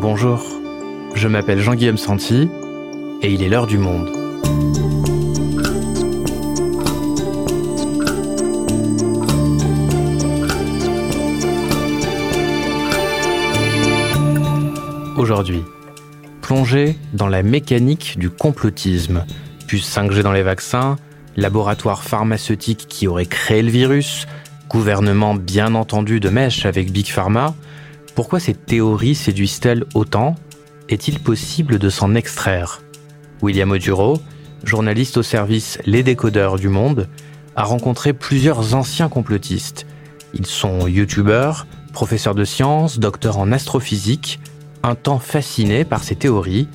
Bonjour, je m'appelle Jean-Guillaume Santi et il est l'heure du monde. Aujourd'hui, plongée dans la mécanique du complotisme, puce 5G dans les vaccins, laboratoire pharmaceutique qui aurait créé le virus, gouvernement bien entendu de mèche avec Big Pharma, pourquoi ces théories séduisent-elles autant? Est-il possible de s'en extraire? William Oduro, journaliste au service Les Décodeurs du Monde, a rencontré plusieurs anciens complotistes. Ils sont youtubeurs, professeurs de sciences, docteurs en astrophysique, un temps fascinés par ces théories,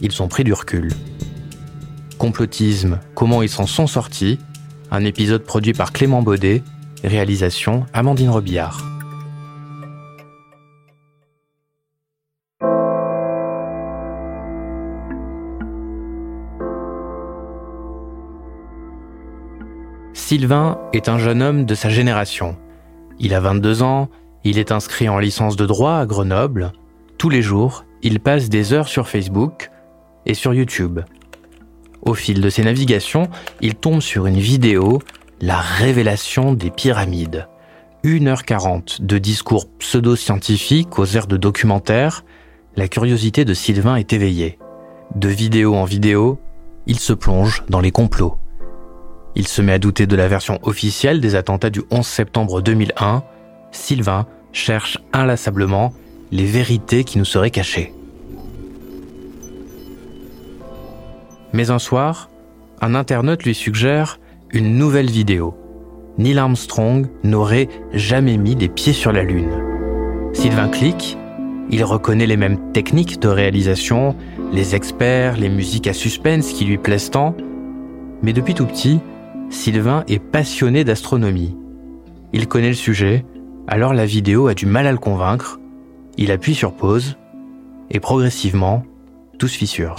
ils ont pris du recul. Complotisme, comment ils s'en sont sortis? Un épisode produit par Clément Baudet, réalisation Amandine Robillard. Sylvain est un jeune homme de sa génération. Il a 22 ans, il est inscrit en licence de droit à Grenoble. Tous les jours, il passe des heures sur Facebook et sur YouTube. Au fil de ses navigations, il tombe sur une vidéo, La révélation des pyramides. 1h40 de discours pseudo-scientifiques aux airs de documentaire, la curiosité de Sylvain est éveillée. De vidéo en vidéo, il se plonge dans les complots. Il se met à douter de la version officielle des attentats du 11 septembre 2001. Sylvain cherche inlassablement les vérités qui nous seraient cachées. Mais un soir, un internaute lui suggère une nouvelle vidéo. Neil Armstrong n'aurait jamais mis les pieds sur la Lune. Sylvain clique, il reconnaît les mêmes techniques de réalisation, les experts, les musiques à suspense qui lui plaisent tant, mais depuis tout petit, Sylvain est passionné d'astronomie. Il connaît le sujet, alors la vidéo a du mal à le convaincre. Il appuie sur pause et progressivement, tout se fissure.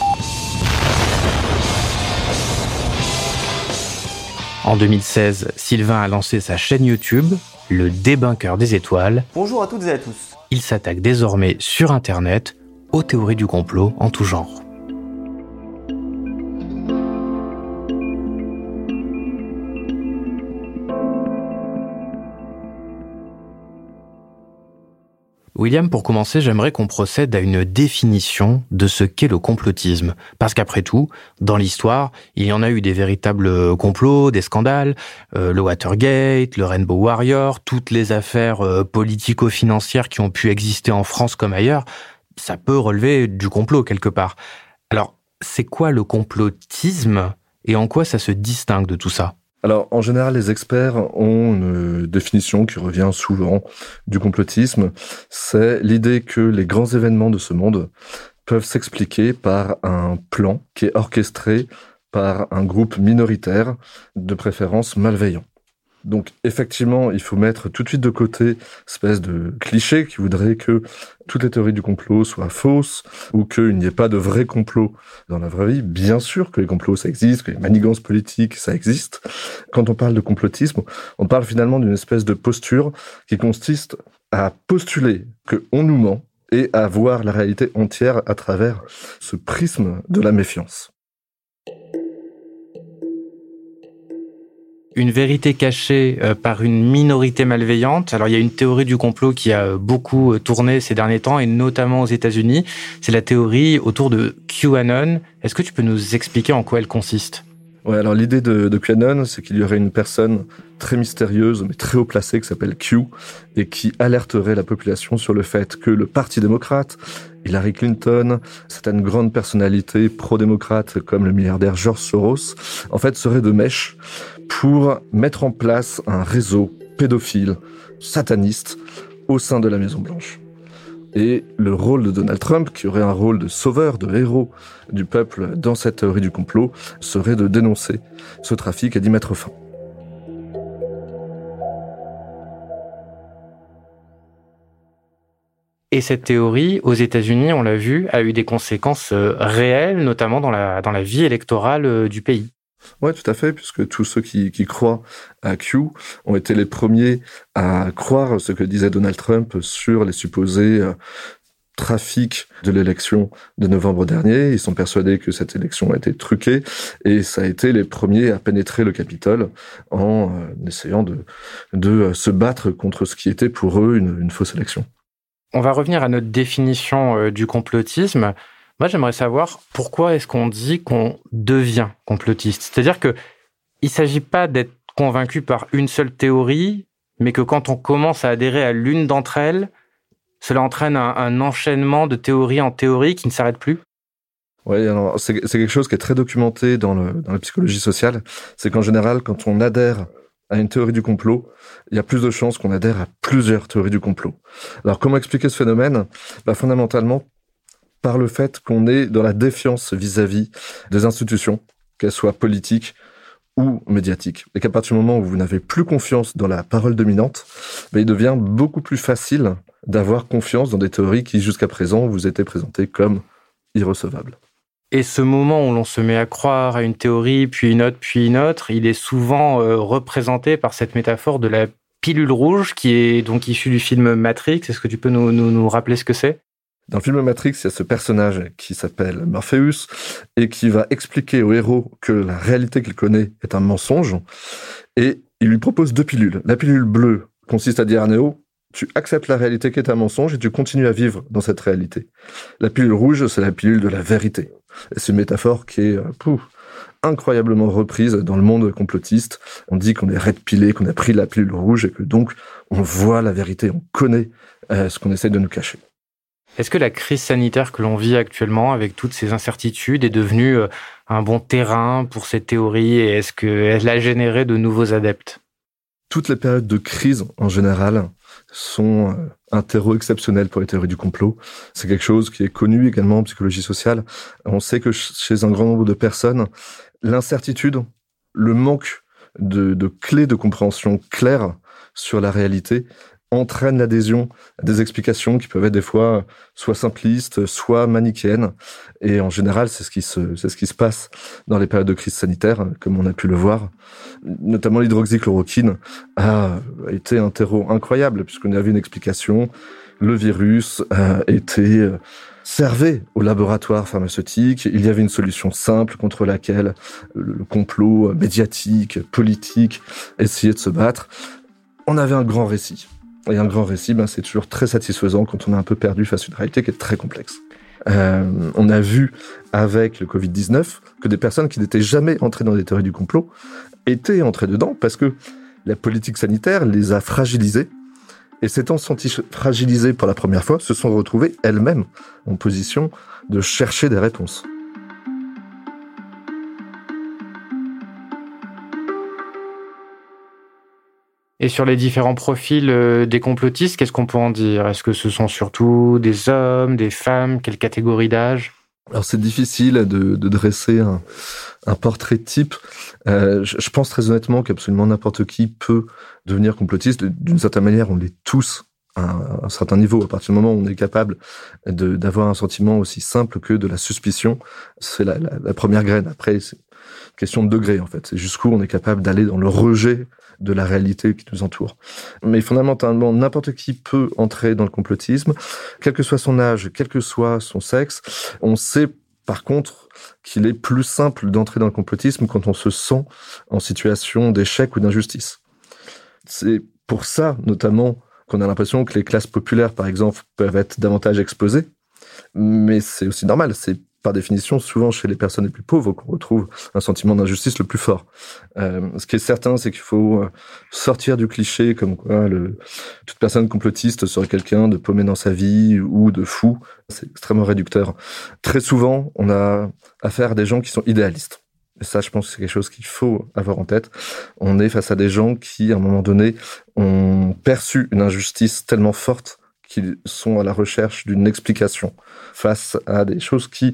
En 2016, Sylvain a lancé sa chaîne YouTube, Le Débunker des étoiles. Bonjour à toutes et à tous. Il s'attaque désormais sur Internet aux théories du complot en tout genre. William, pour commencer, j'aimerais qu'on procède à une définition de ce qu'est le complotisme. Parce qu'après tout, dans l'histoire, il y en a eu des véritables complots, des scandales, euh, le Watergate, le Rainbow Warrior, toutes les affaires euh, politico-financières qui ont pu exister en France comme ailleurs, ça peut relever du complot quelque part. Alors, c'est quoi le complotisme et en quoi ça se distingue de tout ça? Alors, en général, les experts ont une définition qui revient souvent du complotisme. C'est l'idée que les grands événements de ce monde peuvent s'expliquer par un plan qui est orchestré par un groupe minoritaire, de préférence malveillant. Donc effectivement, il faut mettre tout de suite de côté espèce de cliché qui voudrait que toutes les théories du complot soient fausses ou qu'il n'y ait pas de vrai complot dans la vraie vie. Bien sûr que les complots ça existe, que les manigances politiques ça existe. Quand on parle de complotisme, on parle finalement d'une espèce de posture qui consiste à postuler que on nous ment et à voir la réalité entière à travers ce prisme de la méfiance. Une vérité cachée euh, par une minorité malveillante. Alors il y a une théorie du complot qui a beaucoup euh, tourné ces derniers temps, et notamment aux États-Unis. C'est la théorie autour de QAnon. Est-ce que tu peux nous expliquer en quoi elle consiste? Ouais, alors l'idée de, de QAnon, c'est qu'il y aurait une personne très mystérieuse, mais très haut placée, qui s'appelle Q, et qui alerterait la population sur le fait que le Parti démocrate, Hillary Clinton, certaines grandes personnalités pro-démocrates comme le milliardaire George Soros, en fait, seraient de mèche pour mettre en place un réseau pédophile, sataniste, au sein de la Maison Blanche. Et le rôle de Donald Trump, qui aurait un rôle de sauveur, de héros du peuple dans cette théorie du complot, serait de dénoncer ce trafic et d'y mettre fin. Et cette théorie, aux États-Unis, on l'a vu, a eu des conséquences euh, réelles, notamment dans la, dans la vie électorale euh, du pays. Oui, tout à fait, puisque tous ceux qui, croient à Q ont été les premiers à croire ce que disait Donald Trump sur les supposés euh, trafic de l'élection de novembre dernier. Ils sont persuadés que cette élection a été truquée et ça a été les premiers à pénétrer le Capitole en euh, essayant de, euh, se battre contre ce qui était pour eux une, fausse élection. On va revenir à notre définition du complotisme. Moi, j'aimerais savoir pourquoi est-ce qu'on dit qu'on devient complotiste. C'est-à-dire que il s'agit pas d'être convaincu par une seule théorie, mais que quand on commence à adhérer à l'une d'entre elles, cela entraîne un, enchaînement de théorie en théorie qui ne s'arrête plus oui, c'est quelque chose qui est très documenté dans, dans la psychologie sociale. C'est qu'en général, quand on adhère à une théorie du complot, il y a plus de chances qu'on adhère à plusieurs théories du complot. Alors, comment expliquer ce phénomène? Bah, Fondamentalement, par le fait qu'on est dans la défiance vis-à-vis des institutions, qu'elles soient politiques ou médiatiques. Et qu'à partir du moment où vous n'avez plus confiance dans la parole dominante, bah, il devient beaucoup plus facile d'avoir confiance dans des théories qui, jusqu'à présent, vous étaient présentées comme irrecevables. Et ce moment où l'on se met à croire à une théorie, puis une autre, puis une autre, il est souvent euh, représenté par cette métaphore de la pilule rouge qui est donc issue du film Matrix. Est-ce que tu peux nous, nous rappeler ce que c'est? Dans le film Matrix, il y a ce personnage qui s'appelle Morpheus et qui va expliquer au héros que la réalité qu'il connaît est un mensonge et il lui propose deux pilules. La pilule bleue consiste à dire à Neo, tu acceptes la réalité qui est un mensonge et tu continues à vivre dans cette réalité. La pilule rouge, c'est la pilule de la vérité. C'est une métaphore qui est euh, incroyablement reprise dans le monde complotiste. On dit qu'on est red pilé, qu'on a pris la pilule rouge et que donc on voit la vérité, on connaît euh, ce qu'on essaie de nous cacher. Est-ce que la crise sanitaire que l'on vit actuellement, avec toutes ces incertitudes, est devenue euh, un bon terrain pour ces théories et est-ce qu'elle a généré de nouveaux adeptes? Toutes les périodes de crise, en général, sont euh, un terreau exceptionnel pour les théories du complot. C'est quelque chose qui est connu également en psychologie sociale. On sait que chez un grand nombre de personnes, l'incertitude, le manque de, de clés de compréhension claires sur la réalité entraîne l'adhésion à des explications qui peuvent être des fois soit simplistes, soit manichéennes. Et en général, c'est ce qui se, c'est ce qui se passe dans les périodes de crise sanitaire, comme on a pu le voir. Notamment l'hydroxychloroquine a été un terreau incroyable puisqu'on avait une explication. Le virus a été servait au laboratoire pharmaceutique. Il y avait une solution simple contre laquelle le complot médiatique, politique essayait de se battre. On avait un grand récit. Et un grand récit, ben, c'est toujours très satisfaisant quand on est un peu perdu face à une réalité qui est très complexe. Euh, on a vu avec le Covid-19 que des personnes qui n'étaient jamais entrées dans des théories du complot étaient entrées dedans parce que la politique sanitaire les a fragilisées et s'étant senties fragilisées pour la première fois, se sont retrouvées elles-mêmes en position de chercher des réponses. Et sur les différents profils euh, des complotistes, qu'est-ce qu'on peut en dire? Est-ce que ce sont surtout des hommes, des femmes? Quelle catégorie d'âge? Alors c'est difficile de, dresser un, portrait type. Euh, je, pense très honnêtement qu'absolument n'importe qui peut devenir complotiste. D'une certaine manière, on l'est tous à un, certain niveau. À partir du moment où on est capable d'avoir un sentiment aussi simple que de la suspicion, c'est la, la, première graine. Après, c'est question de degré en fait. C'est jusqu'où on est capable d'aller dans le rejet de la réalité qui nous entoure. Mais fondamentalement, n'importe qui peut entrer dans le complotisme, quel que soit son âge, quel que soit son sexe. On sait par contre qu'il est plus simple d'entrer dans le complotisme quand on se sent en situation d'échec ou d'injustice. C'est pour ça, notamment, qu'on a l'impression que les classes populaires, par exemple, peuvent être davantage exposées. Mais c'est aussi normal, c'est par définition, souvent chez les personnes les plus pauvres qu'on retrouve un sentiment d'injustice le plus fort. Euh, ce qui est certain, c'est qu'il faut euh, sortir du cliché comme quoi toute personne complotiste serait quelqu'un de paumé dans sa vie ou de fou. C'est extrêmement réducteur. Très souvent, on a affaire à des gens qui sont idéalistes. Et ça, je pense que c'est quelque chose qu'il faut avoir en tête. On est face à des gens qui, à un moment donné, ont perçu une injustice tellement forte qu'ils sont à la recherche d'une explication face à des choses qui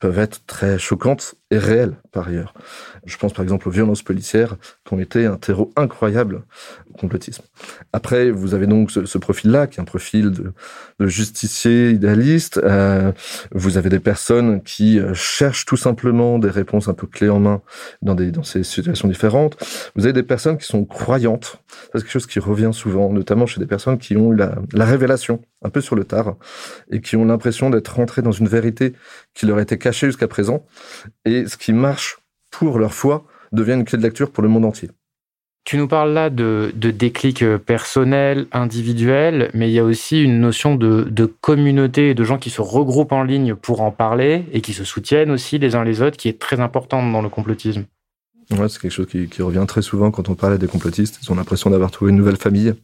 peuvent être très choquantes et réelles par ailleurs. Je pense par exemple aux violences policières qui ont été un terreau incroyable au complotisme. Après, vous avez donc ce, profil-là, qui est un profil de, de justicier idéaliste. Euh, vous avez des personnes qui euh, cherchent tout simplement des réponses un peu clés en main dans, des, dans ces situations différentes. Vous avez des personnes qui sont croyantes. C'est quelque chose qui revient souvent, notamment chez des personnes qui ont eu la, la révélation un peu sur le tard et qui ont l'impression d'être rentrées dans une vérité qui leur était cachée jusqu'à présent. Et ce qui marche pour leur foi devient une clé de lecture pour le monde entier. Tu nous parles là de, de déclic euh, personnel, individuel, mais il y a aussi une notion de communauté et de gens qui se regroupent en ligne pour en parler et qui se soutiennent aussi les uns les autres, qui est très importante dans le complotisme. Ouais, c'est quelque chose qui, qui, revient très souvent quand on parle des complotistes. Ils ont l'impression d'avoir trouvé une nouvelle famille.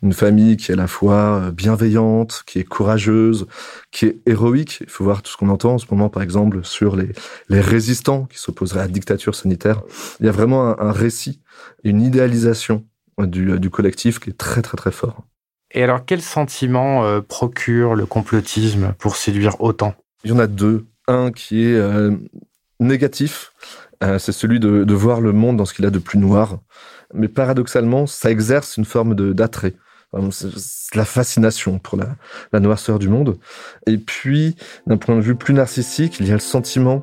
Une famille qui est à la fois euh, bienveillante, qui est courageuse, qui est héroïque. Il faut voir tout ce qu'on entend en ce moment, par exemple, sur les, les résistants qui s'opposeraient à la dictature sanitaire. Il y a vraiment un, un récit, une idéalisation du, du, collectif qui est très, très, très fort. Et alors, quel sentiment euh, procure le complotisme pour séduire autant? Il y en a deux. Un qui est euh, négatif, euh, c'est celui de, de, voir le monde dans ce qu'il a de plus noir. Mais paradoxalement, ça exerce une forme d'attrait. C'est la fascination pour la, la, noirceur du monde. Et puis, d'un point de vue plus narcissique, il y a le sentiment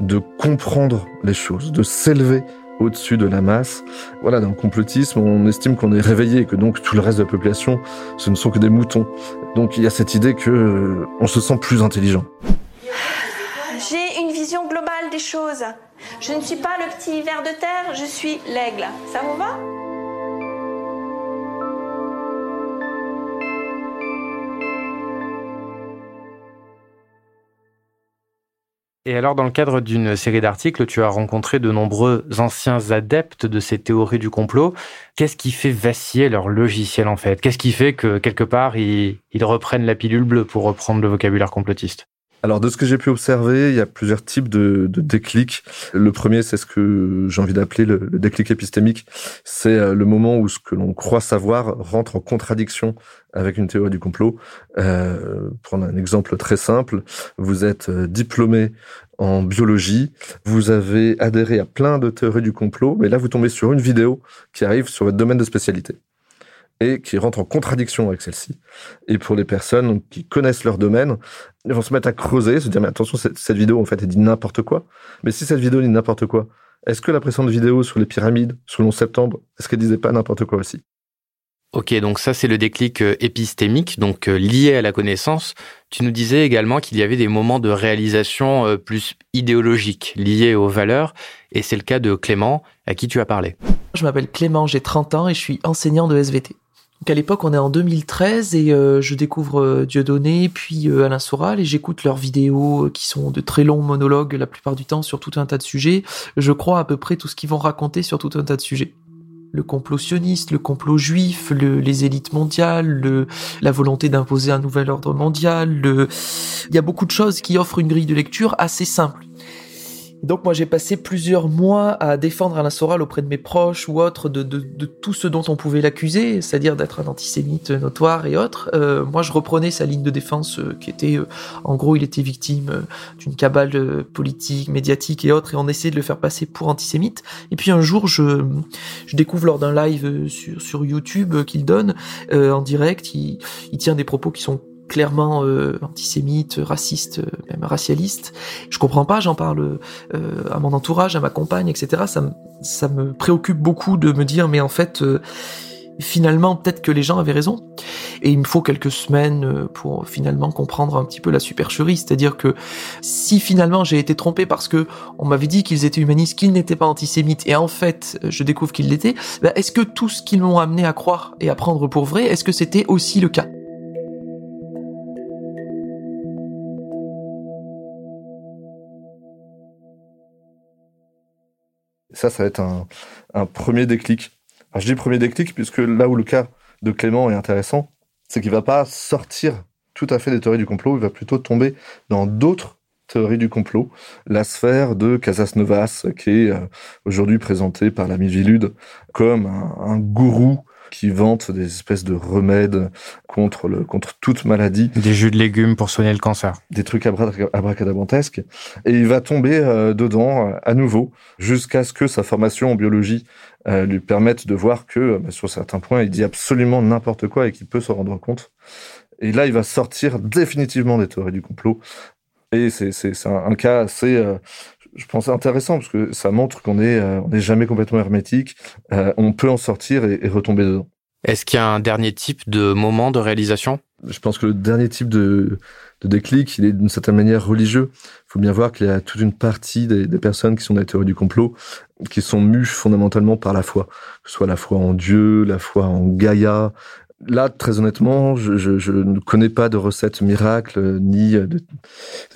de comprendre les choses, de s'élever au-dessus de la masse. Voilà, dans le complotisme, on estime qu'on est réveillé et que donc tout le reste de la population, ce ne sont que des moutons. Donc il y a cette idée que euh, on se sent plus intelligent. J'ai une vision globale Je ne suis pas le petit ver de terre, je suis l'aigle. Ça vous va? Et alors, dans le cadre d'une série d'articles, tu as rencontré de nombreux anciens adeptes de ces théories du complot. Qu'est-ce qui fait vaciller leur logiciel, en fait? Qu'est-ce qui fait que, quelque part, ils reprennent la pilule bleue, pour reprendre le vocabulaire complotiste? Alors de ce que j'ai pu observer, il y a plusieurs types de, de déclics. Le premier, c'est ce que j'ai envie d'appeler le, déclic épistémique. C'est euh, le moment où ce que l'on croit savoir rentre en contradiction avec une théorie du complot. Euh, prendre un exemple très simple, vous êtes euh, diplômé en biologie, vous avez adhéré à plein de théories du complot, mais là vous tombez sur une vidéo qui arrive sur votre domaine de spécialité et qui rentre en contradiction avec celle-ci. Et pour les personnes qui connaissent leur domaine, ils vont se mettre à creuser, se dire mais attention cette, cette vidéo en fait elle dit n'importe quoi. Mais si cette vidéo dit n'importe quoi, est-ce que la précédente vidéo sur les pyramides, sur le 11 septembre, est-ce qu'elle disait pas n'importe quoi aussi? Ok, donc ça c'est le déclic euh, épistémique, donc euh, lié à la connaissance. Tu nous disais également qu'il y avait des moments de réalisation euh, plus idéologiques, liés aux valeurs, et c'est le cas de Clément, à qui tu as parlé. Je m'appelle Clément, j'ai 30 ans et je suis enseignant de SVT. Donc à l'époque, on est en 2013 et euh, je découvre euh, Dieudonné, puis euh, Alain Soral et j'écoute leurs vidéos qui sont de très longs monologues la plupart du temps sur tout un tas de sujets. Je crois à peu près tout ce qu'ils vont raconter sur tout un tas de sujets le complot sioniste, le complot juif, le, les élites mondiales, le, la volonté d'imposer un nouvel ordre mondial. Le... Il y a beaucoup de choses qui offrent une grille de lecture assez simple. Donc moi j'ai passé plusieurs mois à défendre Alain Soral auprès de mes proches ou autres de, de, de tout ce dont on pouvait l'accuser, c'est-à-dire d'être un antisémite notoire et autres. Euh, moi je reprenais sa ligne de défense euh, qui était, euh, en gros il était victime euh, d'une cabale euh, politique, médiatique et autres, et on essayait de le faire passer pour antisémite. Et puis un jour je, je découvre lors d'un live sur, sur YouTube qu'il donne en direct, il, il tient des propos qui sont clairement euh, antisémite, raciste, même racialiste. Je comprends pas, j'en parle euh, à mon entourage, à ma compagne, etc. Ça, me, ça me préoccupe beaucoup de me dire, mais en fait, euh, finalement, peut-être que les gens avaient raison. Et il me faut quelques semaines pour finalement comprendre un petit peu la supercherie, c'est-à-dire que si finalement j'ai été trompé parce que on m'avait dit qu'ils étaient humanistes, qu'ils n'étaient pas antisémites, et en fait je découvre qu'ils l'étaient, ben est-ce que tout ce qu'ils m'ont amené à croire et à prendre pour vrai, est-ce que c'était aussi le cas? Ça, ça va être un, un premier déclic. Je dis premier déclic puisque là où le cas de Clément est intéressant, c'est qu'il va pas sortir tout à fait des théories du complot, il va plutôt tomber dans d'autres théories du complot. La sphère de Casas Novas, qui est euh, aujourd'hui présentée par l'ami Vilude comme un gourou qui vantent des espèces de remèdes contre le contre toute maladie. Des jus de légumes pour soigner le cancer. Des trucs abracadabrantesques. Et il va tomber euh, dedans à nouveau jusqu'à ce que sa formation en biologie euh, lui permette de voir que bah, sur certains points, il dit absolument n'importe quoi et qu'il peut se rendre compte. Et là, il va sortir définitivement des théories du complot. Et c'est un, un cas assez, euh, je pense intéressant parce que ça montre qu'on est euh, on n'est jamais complètement hermétique. Euh, on peut en sortir et, et retomber dedans. Est-ce qu'il y a un dernier type de moment de réalisation? Je pense que le dernier type de, de déclic, il est d'une certaine manière religieux. Il faut bien voir qu'il y a toute une partie des, des, personnes qui sont dans la théorie du complot qui sont mues fondamentalement par la foi, que ce soit la foi en Dieu, la foi en Gaïa, Là, très honnêtement, je, ne connais pas de recette miracle, ni de...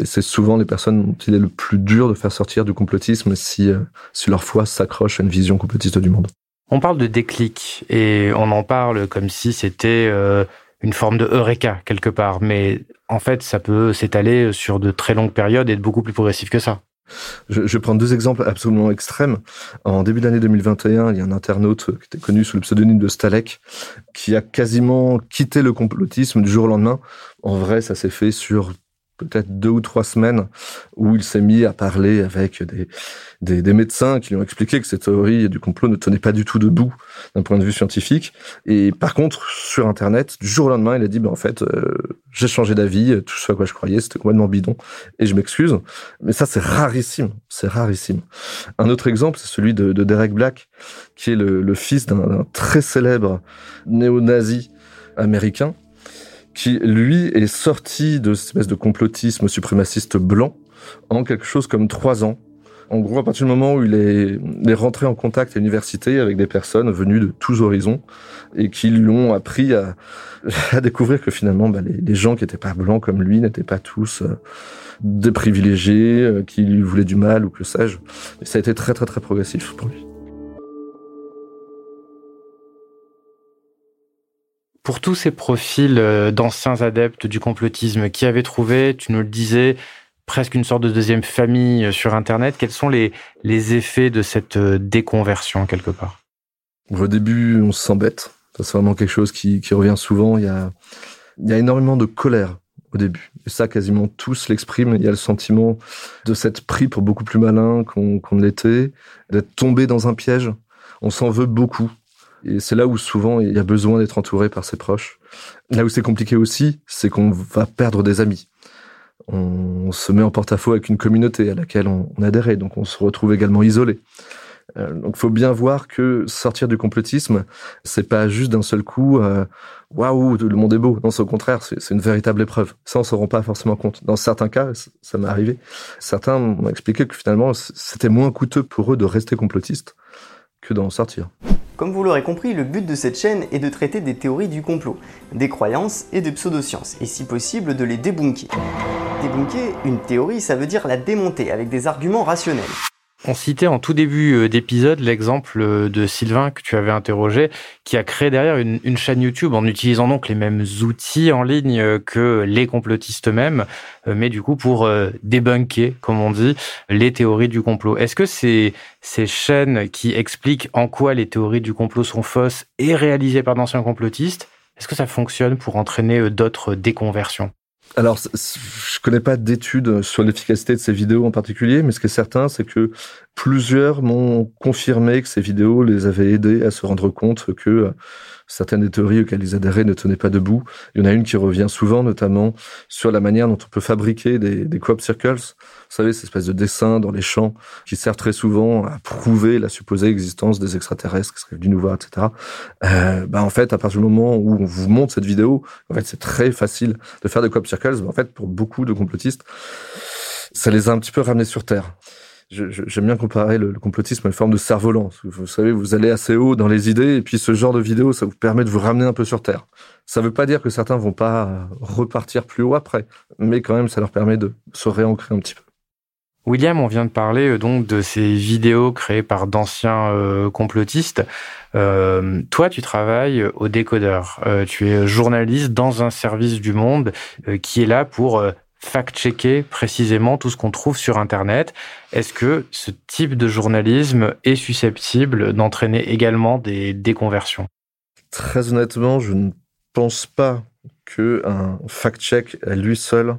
c'est souvent les personnes dont il est le plus dur de faire sortir du complotisme si, euh, si leur foi s'accroche à une vision complotiste du monde. On parle de déclic et on en parle comme si c'était euh, une forme de eureka quelque part, mais en fait, ça peut s'étaler sur de très longues périodes et être beaucoup plus progressif que ça. Je, je prends deux exemples absolument extrêmes. En début d'année 2021, il y a un internaute qui était connu sous le pseudonyme de Stalek qui a quasiment quitté le complotisme du jour au lendemain. En vrai, ça s'est fait sur peut-être deux ou trois semaines où il s'est mis à parler avec des, des, médecins qui lui ont expliqué que cette théorie du complot ne tenait pas du tout debout d'un point de vue scientifique. Et par contre, sur Internet, du jour au lendemain, il a dit, ben, en fait, euh, j'ai changé d'avis, tout ce à quoi je croyais, c'était complètement bidon, et je m'excuse. Mais ça, c'est rarissime, c'est rarissime. Un autre exemple, c'est celui de, de, Derek Black, qui est le fils d'un très célèbre néo-nazi américain, qui, lui, est sorti de cette espèce de complotisme suprémaciste blanc en quelque chose comme trois ans. En gros, à partir du moment où il est, rentré en contact à l'université avec des personnes venues de tous horizons et qui lui ont appris à, à découvrir que finalement, bah, les, les, gens qui n'étaient pas blancs comme lui n'étaient pas tous euh, des privilégiés, euh, qui lui voulaient du mal ou que sais-je. Et ça a été très très très progressif pour lui. Pour tous ces profils euh, d'anciens adeptes du complotisme qui avaient trouvé, tu nous le disais, presque une sorte de deuxième famille euh, sur Internet, quels sont les, les effets de cette euh, déconversion quelque part? Au début, on se sent bête. C'est vraiment quelque chose qui, qui revient souvent. Il y, a, il y a énormément de colère au début. Et ça, quasiment tous l'expriment. Il y a le sentiment de s'être pris pour beaucoup plus malin qu'on qu l'était, d'être tombé dans un piège. On s'en veut beaucoup. Et c'est là où souvent il y a besoin d'être entouré par ses proches. Là où c'est compliqué aussi, c'est qu'on va perdre des amis. On se met en porte-à-faux avec une communauté à laquelle on, on adhérait, donc on se retrouve également isolé. Euh, donc, faut bien voir que sortir du complotisme, c'est pas juste d'un seul coup, waouh, le monde est beau. Non, c'est au contraire, c'est une véritable épreuve. Ça, on se rend pas forcément compte. Dans certains cas, ça m'est arrivé. Certains m'ont expliqué que finalement, c'était moins coûteux pour eux de rester complotistes que d'en sortir. Comme vous l'aurez compris, le but de cette chaîne est de traiter des théories du complot, des croyances et des pseudosciences, et si possible de les débunker. Débunker, une théorie, ça veut dire la démonter avec des arguments rationnels. On citait en tout début euh, d'épisode l'exemple euh, de Sylvain que tu avais interrogé, qui a créé derrière une, chaîne YouTube en utilisant donc les mêmes outils en ligne euh, que les complotistes eux-mêmes, mais du coup pour débunker, comme on dit, les théories du complot. Est-ce que ces chaînes qui expliquent en quoi les théories du complot sont fausses et réalisées par d'anciens complotistes, est-ce que ça fonctionne pour entraîner d'autres déconversions? Alors, je connais pas d'études sur l'efficacité de ces vidéos en particulier, mais ce qui est certain, c'est que plusieurs m'ont confirmé que ces vidéos les avaient aidés à se rendre compte que certaines des théories auxquelles ils adhéraient ne tenaient pas debout. Il y en a une qui revient souvent, notamment sur la manière dont on peut fabriquer des, des crop circles. Vous savez, ces espèces de dessins dans les champs qui servent très souvent à prouver la supposée existence des extraterrestres qui seraient du nouveau, etc. Euh, bah en fait, à partir du moment où on vous montre cette vidéo, en fait, c'est très facile de faire des crop circles. En fait, pour beaucoup de complotistes, ça les a un petit peu ramenés sur Terre j'aime bien comparer le, complotisme à une forme de cerf-volant. Vous savez, vous allez assez haut dans les idées, et puis ce genre de vidéo, ça vous permet de vous ramener un peu sur Terre. Ça ne veut pas dire que certains vont pas repartir plus haut après, mais quand même, ça leur permet de se réancrer un petit peu. William, on vient de parler euh, donc de ces vidéos créées par d'anciens euh, complotistes. Euh, toi, tu travailles au décodeur. Euh, tu es journaliste dans un service du monde qui est là pour fact-checker précisément tout ce qu'on trouve sur Internet. Est-ce que ce type de journalisme est susceptible d'entraîner également des déconversions? Très honnêtement, je ne pense pas qu'un fact-check à lui seul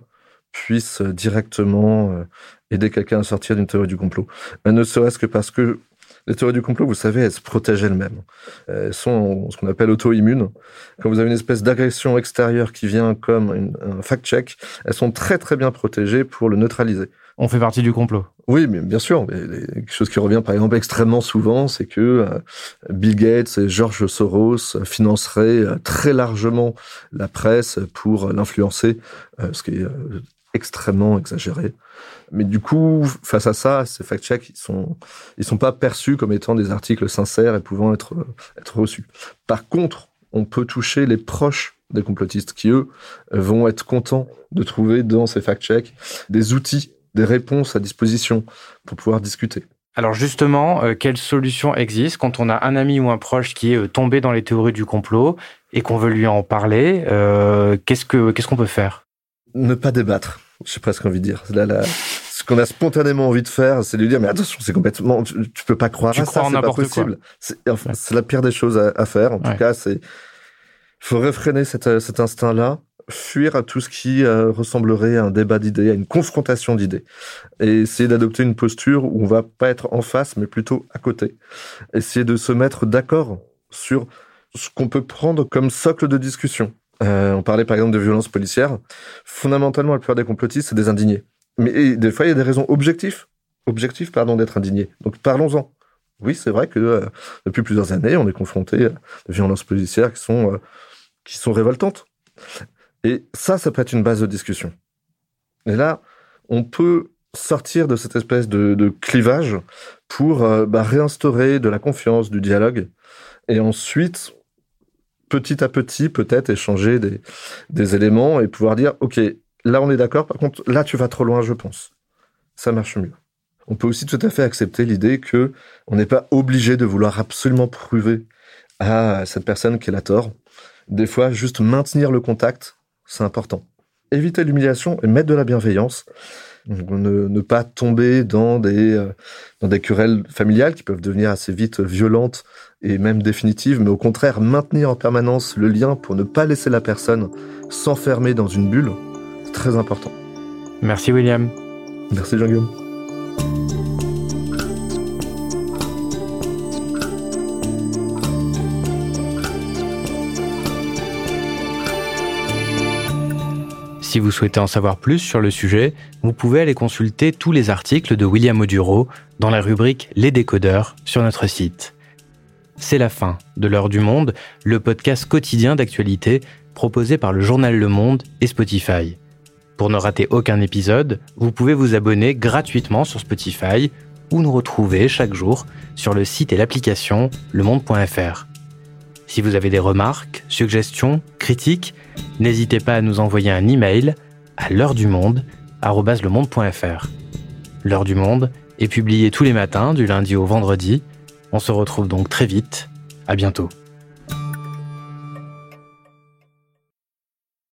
puisse directement euh, aider quelqu'un à sortir d'une théorie du complot. Ne serait-ce que parce que les théories du complot, vous savez, elles se protègent elles-mêmes. Elles sont ce qu'on appelle auto-immunes. Quand vous avez une espèce d'agression extérieure qui vient comme un fact-check, elles sont très très bien protégées pour le neutraliser. On fait partie du complot. Oui, mais bien sûr. quelque chose qui revient par exemple extrêmement souvent, c'est que euh, Bill Gates et George Soros financeraient euh, très largement la presse pour l'influencer, euh, ce qui est extrêmement exagéré. Mais du coup, face à ça, ces fact-checks, ils sont, ils sont pas perçus comme étant des articles sincères et pouvant être, être reçus. Par contre, on peut toucher les proches des complotistes qui, eux, vont être contents de trouver dans ces fact-checks des outils, des réponses à disposition pour pouvoir discuter. Alors justement, euh, quelle solution existe quand on a un ami ou un proche qui est euh, tombé dans les théories du complot et qu'on veut lui en parler euh, Qu'est-ce que qu'est-ce qu'on peut faire? Ne pas débattre j'ai presque envie de dire. Là, ce qu'on a spontanément envie de faire, c'est de lui dire, mais attention, c'est complètement, tu, peux pas croire à ça, c'est pas possible. C'est la pire des choses à, faire. En tout cas, c'est, faut réfréner cet, cet instinct-là, fuir à tout ce qui euh, ressemblerait à un débat d'idées, à une confrontation d'idées, et essayer d'adopter une posture où on va pas être en face, mais plutôt à côté. Essayer de se mettre d'accord sur ce qu'on peut prendre comme socle de discussion. Euh, on parlait par exemple de violences policières. Fondamentalement, la plupart des complotistes, c'est des indignés. Mais des fois, il y a des raisons objectives, objectives pardon, d'être indignés. Donc parlons-en. Oui, c'est vrai que euh, depuis plusieurs années, on est confronté à des violences policières qui sont, euh, qui sont révoltantes. Et ça, ça peut être une base de discussion. Et là, on peut sortir de cette espèce de, clivage pour bah, réinstaurer de la confiance, du dialogue. Et ensuite, petit à petit peut-être échanger des, des éléments et pouvoir dire, OK, là on est d'accord, par contre là tu vas trop loin, je pense. Ça marche mieux. On peut aussi tout à fait accepter l'idée que on n'est pas obligé de vouloir absolument prouver à cette personne qu'elle a tort. Des fois, juste maintenir le contact, c'est important. Éviter l'humiliation et mettre de la bienveillance. Ne, pas tomber dans des, euh, dans des querelles familiales qui peuvent devenir assez vite violentes et même définitive, mais au contraire maintenir en permanence le lien pour ne pas laisser la personne s'enfermer dans une bulle, c'est très important. Merci William. Merci Jean-Guillaume. Si vous souhaitez en savoir plus sur le sujet, vous pouvez aller consulter tous les articles de William Oduro dans la rubrique Les décodeurs sur notre site c'est la fin de l'heure du monde, le podcast quotidien d'actualité proposé par le journal Le Monde et Spotify. Pour ne rater aucun épisode, vous pouvez vous abonner gratuitement sur Spotify ou nous retrouver chaque jour sur le site et l'application lemonde.fr. Si vous avez des remarques, suggestions, critiques, n'hésitez pas à nous envoyer un email à l'heure du monde L'heure du monde est publiée tous les matins du lundi au vendredi on se retrouve donc très vite. À bientôt.